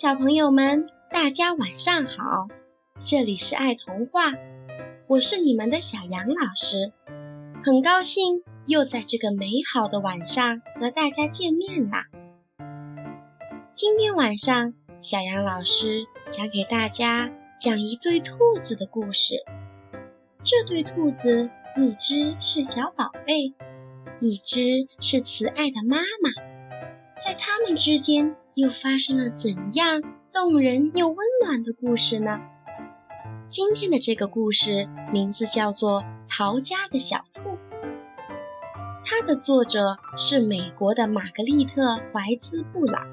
小朋友们，大家晚上好！这里是爱童话，我是你们的小杨老师，很高兴又在这个美好的晚上和大家见面啦。今天晚上，小杨老师想给大家讲一对兔子的故事。这对兔子，一只是小宝贝，一只是慈爱的妈妈，在它们之间。又发生了怎样动人又温暖的故事呢？今天的这个故事名字叫做《逃家的小兔》，它的作者是美国的玛格丽特·怀兹·布朗。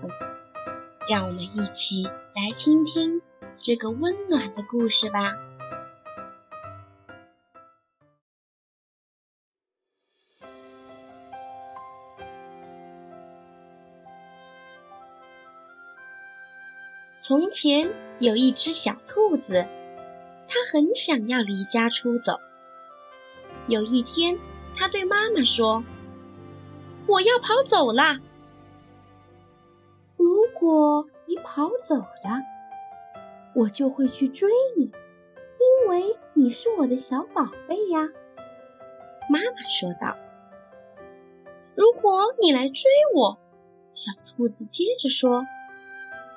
让我们一起来听听这个温暖的故事吧。从前有一只小兔子，它很想要离家出走。有一天，它对妈妈说：“我要跑走啦！如果你跑走了，我就会去追你，因为你是我的小宝贝呀。”妈妈说道。“如果你来追我，小兔子接着说。”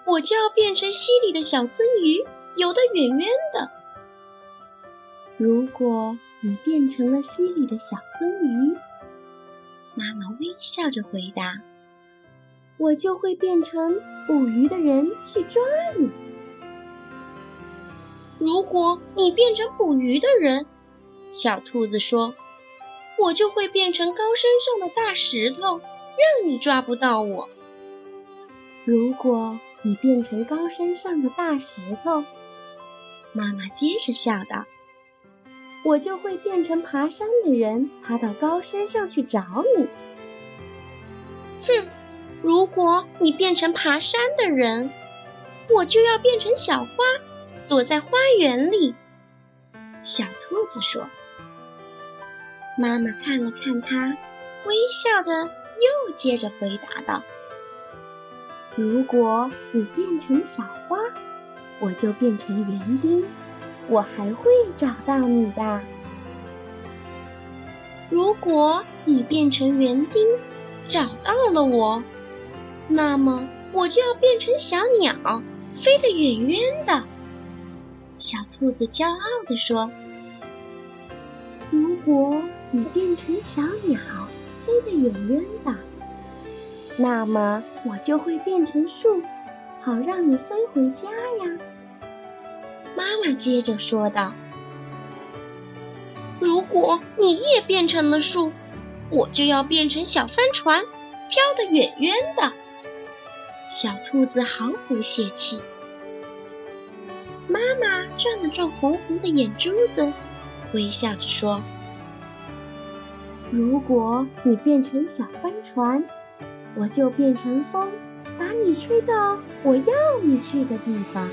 我就要变成溪里的小鳟鱼，游得远远的。如果你变成了溪里的小鳟鱼，妈妈微笑着回答：“我就会变成捕鱼的人去抓你。”如果你变成捕鱼的人，小兔子说：“我就会变成高山上的大石头，让你抓不到我。”如果。你变成高山上的大石头，妈妈接着笑道：“我就会变成爬山的人，爬到高山上去找你。”哼，如果你变成爬山的人，我就要变成小花，躲在花园里。”小兔子说。妈妈看了看它，微笑着又接着回答道。如果你变成小花，我就变成园丁，我还会找到你的。如果你变成园丁，找到了我，那么我就要变成小鸟，飞得远远的。小兔子骄傲地说：“如果你变成小鸟，飞得远远的。”那么我就会变成树，好让你飞回家呀。妈妈接着说道：“如果你也变成了树，我就要变成小帆船，飘得远远的。”小兔子毫不泄气。妈妈转了转红红的眼珠子，微笑着说：“如果你变成小帆船。”我就变成风，把你吹到我要你去的地方。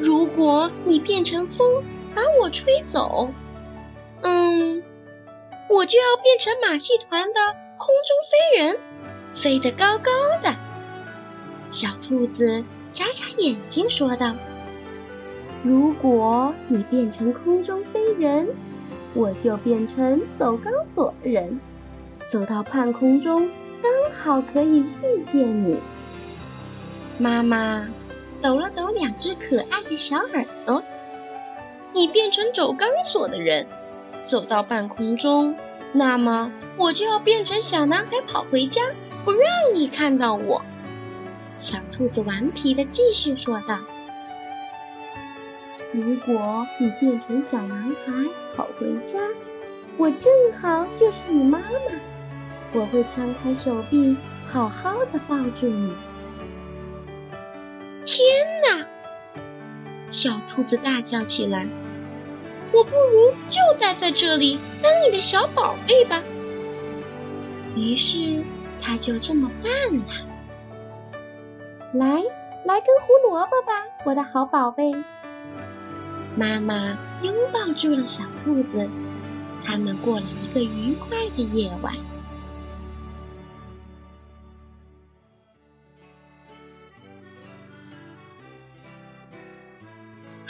如果你变成风，把我吹走，嗯，我就要变成马戏团的空中飞人，飞得高高的。小兔子眨眨眼睛说道：“如果你变成空中飞人，我就变成走钢索的人。”走到半空中，刚好可以遇见你。妈妈抖了抖两只可爱的小耳朵。你变成走钢索的人，走到半空中，那么我就要变成小男孩跑回家，不让你看到我。小兔子顽皮的继续说道：“如果你变成小男孩跑回家，我正好就是你妈妈。”我会张开手臂，好好的抱住你。天哪！小兔子大叫起来：“我不如就待在这里当你的小宝贝吧。”于是，它就这么办了。来，来根胡萝卜吧，我的好宝贝。妈妈拥抱住了小兔子，他们过了一个愉快的夜晚。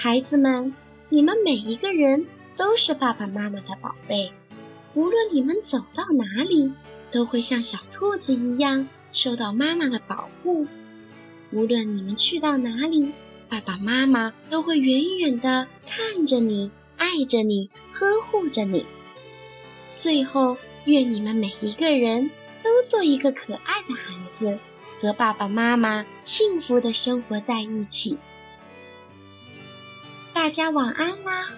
孩子们，你们每一个人都是爸爸妈妈的宝贝，无论你们走到哪里，都会像小兔子一样受到妈妈的保护。无论你们去到哪里，爸爸妈妈都会远远的看着你，爱着你，呵护着你。最后，愿你们每一个人都做一个可爱的孩子，和爸爸妈妈幸福的生活在一起。大家晚安啦！